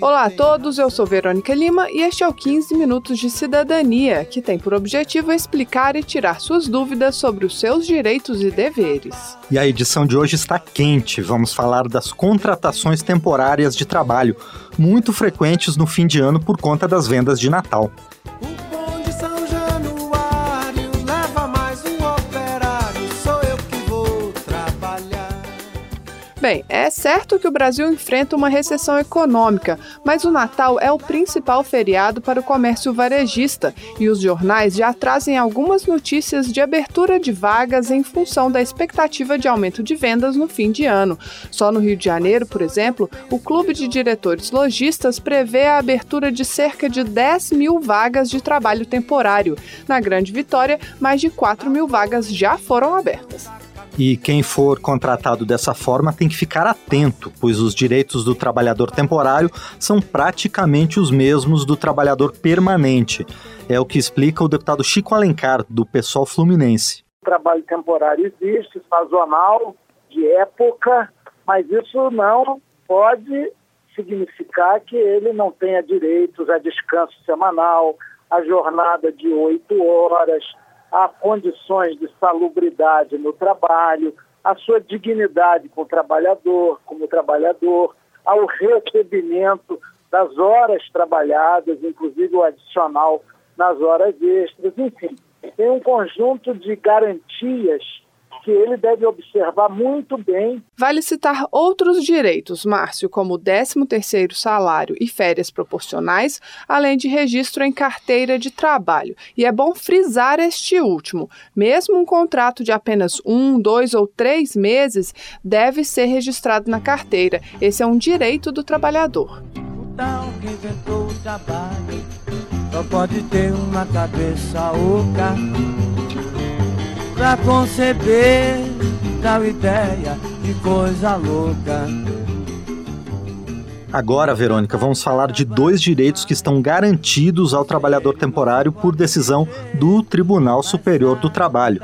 Olá a todos, eu sou Verônica Lima e este é o 15 Minutos de Cidadania, que tem por objetivo explicar e tirar suas dúvidas sobre os seus direitos e deveres. E a edição de hoje está quente. Vamos falar das contratações temporárias de trabalho, muito frequentes no fim de ano por conta das vendas de Natal. Bem, é certo que o Brasil enfrenta uma recessão econômica, mas o Natal é o principal feriado para o comércio varejista e os jornais já trazem algumas notícias de abertura de vagas em função da expectativa de aumento de vendas no fim de ano. Só no Rio de Janeiro, por exemplo, o Clube de Diretores Logistas prevê a abertura de cerca de 10 mil vagas de trabalho temporário. Na Grande Vitória, mais de 4 mil vagas já foram abertas. E quem for contratado dessa forma tem que ficar atento, pois os direitos do trabalhador temporário são praticamente os mesmos do trabalhador permanente. É o que explica o deputado Chico Alencar, do PSOL Fluminense. O trabalho temporário existe, sazonal, de época, mas isso não pode significar que ele não tenha direitos a descanso semanal, a jornada de oito horas, a condições de salubridade no trabalho, a sua dignidade como trabalhador, como trabalhador, ao recebimento das horas trabalhadas, inclusive o adicional nas horas extras, enfim, tem um conjunto de garantias que ele deve observar muito bem Vale citar outros direitos, Márcio, como o 13º salário e férias proporcionais, além de registro em carteira de trabalho. E é bom frisar este último. Mesmo um contrato de apenas um, dois ou três meses deve ser registrado na carteira. Esse é um direito do trabalhador. O tal que inventou o trabalho só pode ter uma cabeça oca pra conceber tal ideia de coisa louca. Agora, Verônica, vamos falar de dois direitos que estão garantidos ao trabalhador temporário por decisão do Tribunal Superior do Trabalho.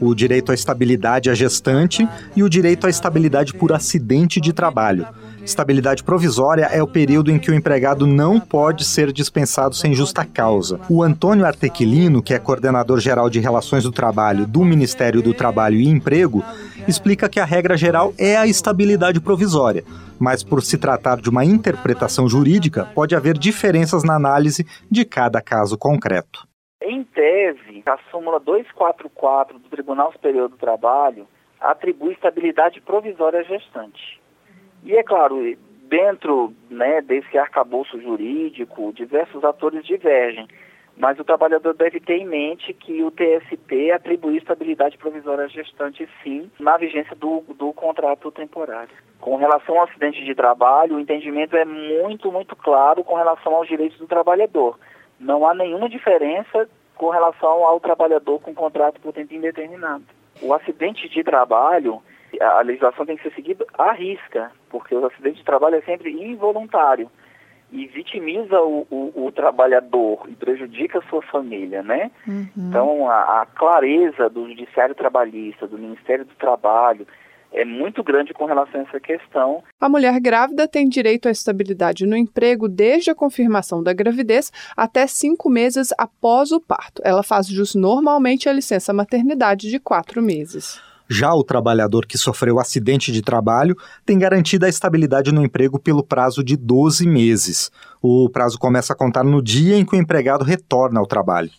O direito à estabilidade à gestante e o direito à estabilidade por acidente de trabalho. Estabilidade provisória é o período em que o empregado não pode ser dispensado sem justa causa. O Antônio Artequilino, que é coordenador geral de Relações do Trabalho do Ministério do Trabalho e Emprego, explica que a regra geral é a estabilidade provisória, mas por se tratar de uma interpretação jurídica, pode haver diferenças na análise de cada caso concreto. Em tese, a súmula 244 do Tribunal Superior do Trabalho atribui estabilidade provisória à gestante. E é claro, dentro né, desse arcabouço jurídico, diversos atores divergem, mas o trabalhador deve ter em mente que o TST atribui estabilidade provisória gestante, sim, na vigência do, do contrato temporário. Com relação ao acidente de trabalho, o entendimento é muito, muito claro com relação aos direitos do trabalhador. Não há nenhuma diferença com relação ao trabalhador com contrato por tempo indeterminado. O acidente de trabalho, a legislação tem que ser seguida à risca, porque o acidente de trabalho é sempre involuntário e vitimiza o, o, o trabalhador e prejudica a sua família, né? Então, a, a clareza do Judiciário Trabalhista, do Ministério do Trabalho, é muito grande com relação a essa questão. A mulher grávida tem direito à estabilidade no emprego desde a confirmação da gravidez até cinco meses após o parto. Ela faz jus normalmente à licença maternidade de quatro meses. Já o trabalhador que sofreu acidente de trabalho tem garantida a estabilidade no emprego pelo prazo de 12 meses. O prazo começa a contar no dia em que o empregado retorna ao trabalho.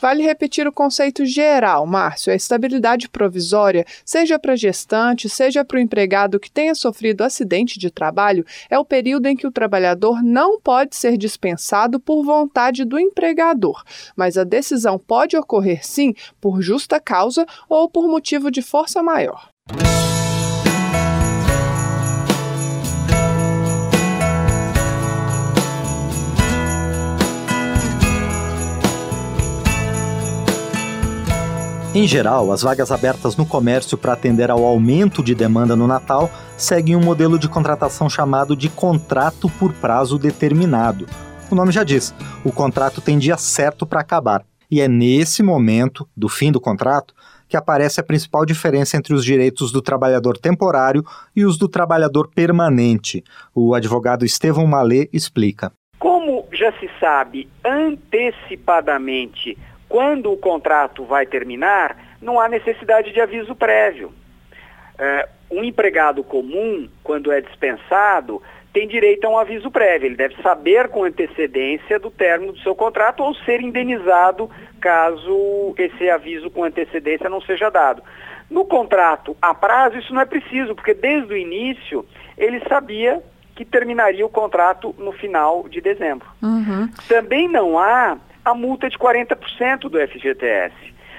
Vale repetir o conceito geral, Márcio. A estabilidade provisória, seja para gestante, seja para o empregado que tenha sofrido acidente de trabalho, é o período em que o trabalhador não pode ser dispensado por vontade do empregador, mas a decisão pode ocorrer sim por justa causa ou por motivo de força maior. Em geral, as vagas abertas no comércio para atender ao aumento de demanda no Natal seguem um modelo de contratação chamado de contrato por prazo determinado. O nome já diz, o contrato tem dia certo para acabar. E é nesse momento, do fim do contrato, que aparece a principal diferença entre os direitos do trabalhador temporário e os do trabalhador permanente. O advogado Estevão Malê explica. Como já se sabe antecipadamente quando o contrato vai terminar, não há necessidade de aviso prévio. É, um empregado comum, quando é dispensado, tem direito a um aviso prévio. Ele deve saber com antecedência do término do seu contrato ou ser indenizado caso esse aviso com antecedência não seja dado. No contrato a prazo, isso não é preciso, porque desde o início ele sabia que terminaria o contrato no final de dezembro. Uhum. Também não há a multa de 40% do FGTS,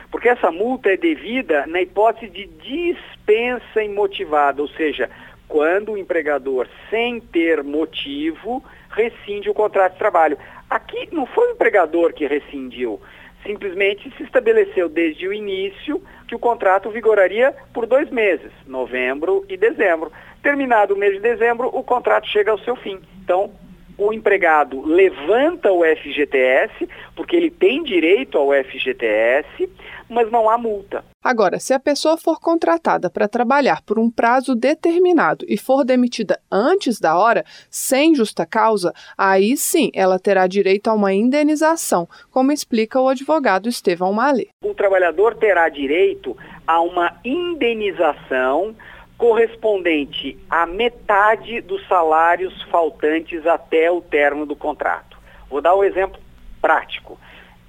porque essa multa é devida na hipótese de dispensa imotivada, ou seja, quando o empregador, sem ter motivo, rescinde o contrato de trabalho. Aqui não foi o empregador que rescindiu, simplesmente se estabeleceu desde o início que o contrato vigoraria por dois meses, novembro e dezembro. Terminado o mês de dezembro, o contrato chega ao seu fim. Então, o empregado levanta o FGTS, porque ele tem direito ao FGTS, mas não há multa. Agora, se a pessoa for contratada para trabalhar por um prazo determinado e for demitida antes da hora, sem justa causa, aí sim ela terá direito a uma indenização, como explica o advogado Estevão Malê. O trabalhador terá direito a uma indenização correspondente à metade dos salários faltantes até o término do contrato. Vou dar um exemplo prático.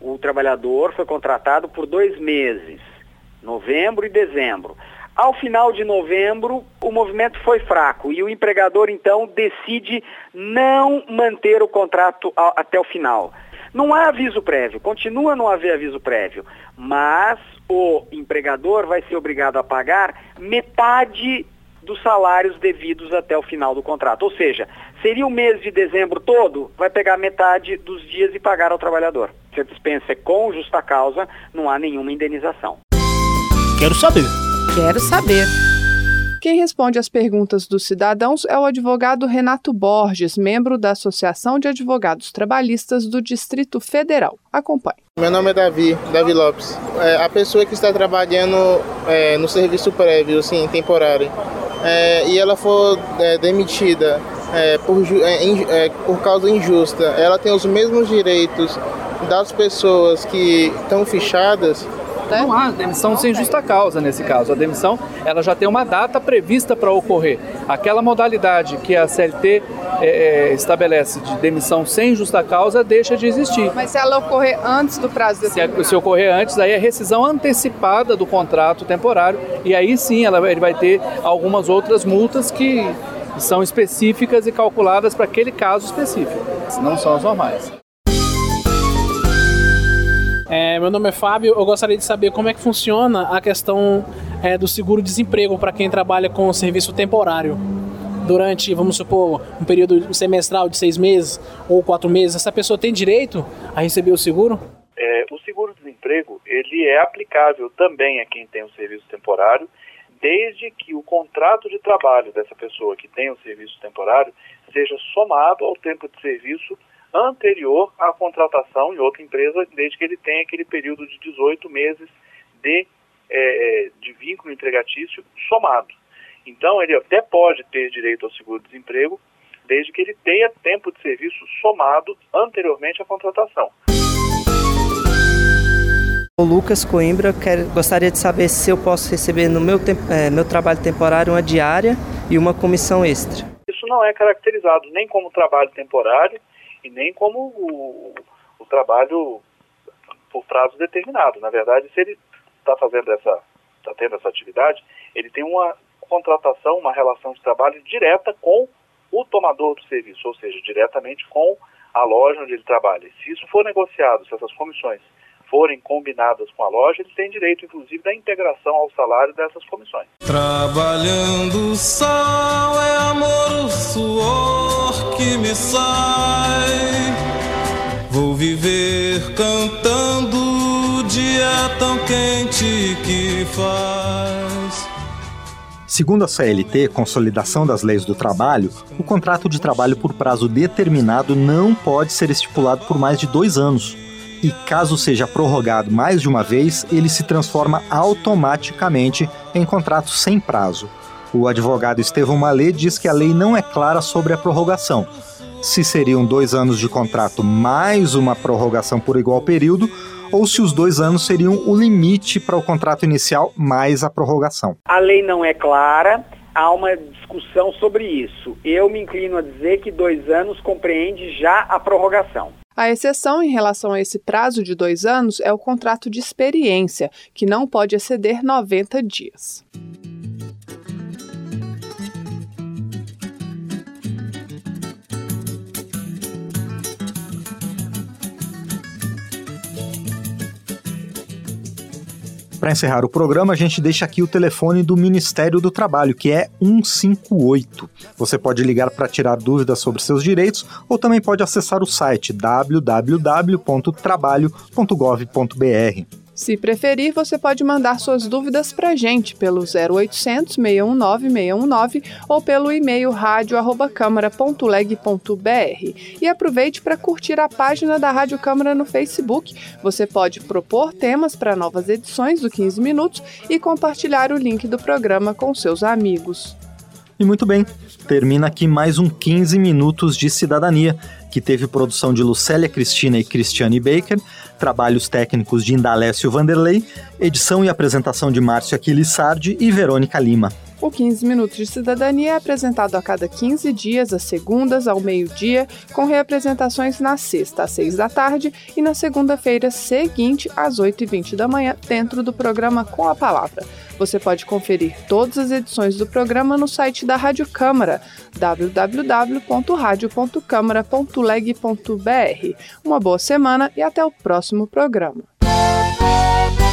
O trabalhador foi contratado por dois meses, novembro e dezembro. Ao final de novembro, o movimento foi fraco e o empregador então decide não manter o contrato até o final. Não há aviso prévio, continua a não haver aviso prévio, mas o empregador vai ser obrigado a pagar metade dos salários devidos até o final do contrato. Ou seja, seria o mês de dezembro todo, vai pegar metade dos dias e pagar ao trabalhador. Se a dispensa é com justa causa, não há nenhuma indenização. Quero saber. Quero saber. Quem responde às perguntas dos cidadãos é o advogado Renato Borges, membro da Associação de Advogados Trabalhistas do Distrito Federal. Acompanhe. Meu nome é Davi, Davi Lopes. É, a pessoa que está trabalhando é, no serviço prévio, sim, temporário, é, e ela for é, demitida é, por, é, por causa injusta, ela tem os mesmos direitos das pessoas que estão fichadas né? Não há demissão sem justa causa nesse caso. A demissão ela já tem uma data prevista para ocorrer. Aquela modalidade que a CLT é, é, estabelece de demissão sem justa causa deixa de existir. Mas se ela ocorrer antes do prazo se, se ocorrer antes, aí é rescisão antecipada do contrato temporário e aí sim ela, ele vai ter algumas outras multas que são específicas e calculadas para aquele caso específico, não são as normais. É, meu nome é Fábio, eu gostaria de saber como é que funciona a questão é, do seguro-desemprego para quem trabalha com serviço temporário. Durante, vamos supor, um período semestral de seis meses ou quatro meses, essa pessoa tem direito a receber o seguro? É, o seguro-desemprego ele é aplicável também a quem tem um serviço temporário, desde que o contrato de trabalho dessa pessoa que tem um serviço temporário seja somado ao tempo de serviço anterior à contratação em outra empresa, desde que ele tenha aquele período de 18 meses de, é, de vínculo empregatício somado. Então, ele até pode ter direito ao seguro-desemprego, desde que ele tenha tempo de serviço somado anteriormente à contratação. O Lucas Coimbra, quer, gostaria de saber se eu posso receber no meu, é, meu trabalho temporário uma diária e uma comissão extra. Isso não é caracterizado nem como trabalho temporário e nem como o, o trabalho por prazo determinado. Na verdade, se ele está fazendo essa, está tendo essa atividade, ele tem uma contratação, uma relação de trabalho direta com o tomador do serviço, ou seja, diretamente com a loja onde ele trabalha. Se isso for negociado, se essas comissões forem combinadas com a loja, ele tem direito, inclusive, da integração ao salário dessas comissões. Trabalhando o sol é amor, o suor que me sai. Vou viver cantando dia tão quente que faz. Segundo a CLT, Consolidação das Leis do Trabalho, o contrato de trabalho por prazo determinado não pode ser estipulado por mais de dois anos. E caso seja prorrogado mais de uma vez, ele se transforma automaticamente em contrato sem prazo. O advogado Estevão Malê diz que a lei não é clara sobre a prorrogação. Se seriam dois anos de contrato mais uma prorrogação por igual período, ou se os dois anos seriam o limite para o contrato inicial mais a prorrogação. A lei não é clara, há uma discussão sobre isso. Eu me inclino a dizer que dois anos compreende já a prorrogação. A exceção em relação a esse prazo de dois anos é o contrato de experiência, que não pode exceder 90 dias. Para encerrar o programa, a gente deixa aqui o telefone do Ministério do Trabalho, que é 158. Você pode ligar para tirar dúvidas sobre seus direitos ou também pode acessar o site www.trabalho.gov.br. Se preferir, você pode mandar suas dúvidas para a gente pelo 0800 619 619 ou pelo e-mail radio@câmara.leg.br. E aproveite para curtir a página da Rádio Câmara no Facebook. Você pode propor temas para novas edições do 15 minutos e compartilhar o link do programa com seus amigos. E muito bem, termina aqui mais um 15 minutos de cidadania, que teve produção de Lucélia Cristina e Cristiane Baker, trabalhos técnicos de Indalécio Vanderlei, edição e apresentação de Márcio Aquiles Sardi e Verônica Lima. O 15 Minutos de Cidadania é apresentado a cada 15 dias, às segundas ao meio-dia, com reapresentações na sexta às 6 da tarde e na segunda-feira seguinte às 8h20 da manhã, dentro do programa Com a Palavra. Você pode conferir todas as edições do programa no site da Rádio Câmara, www.radio.câmara.leg.br. Uma boa semana e até o próximo programa.